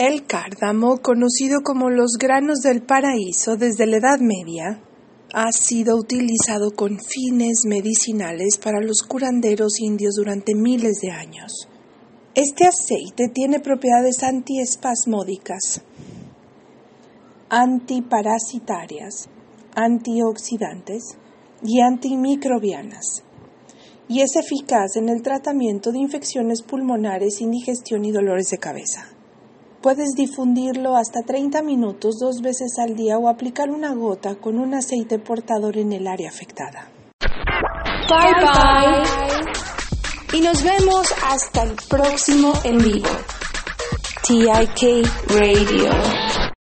El cárdamo, conocido como los granos del paraíso desde la Edad Media, ha sido utilizado con fines medicinales para los curanderos indios durante miles de años. Este aceite tiene propiedades antiespasmódicas, antiparasitarias, antioxidantes y antimicrobianas, y es eficaz en el tratamiento de infecciones pulmonares, indigestión y dolores de cabeza. Puedes difundirlo hasta 30 minutos dos veces al día o aplicar una gota con un aceite portador en el área afectada. Bye bye. Y nos vemos hasta el próximo en vivo. TIK Radio.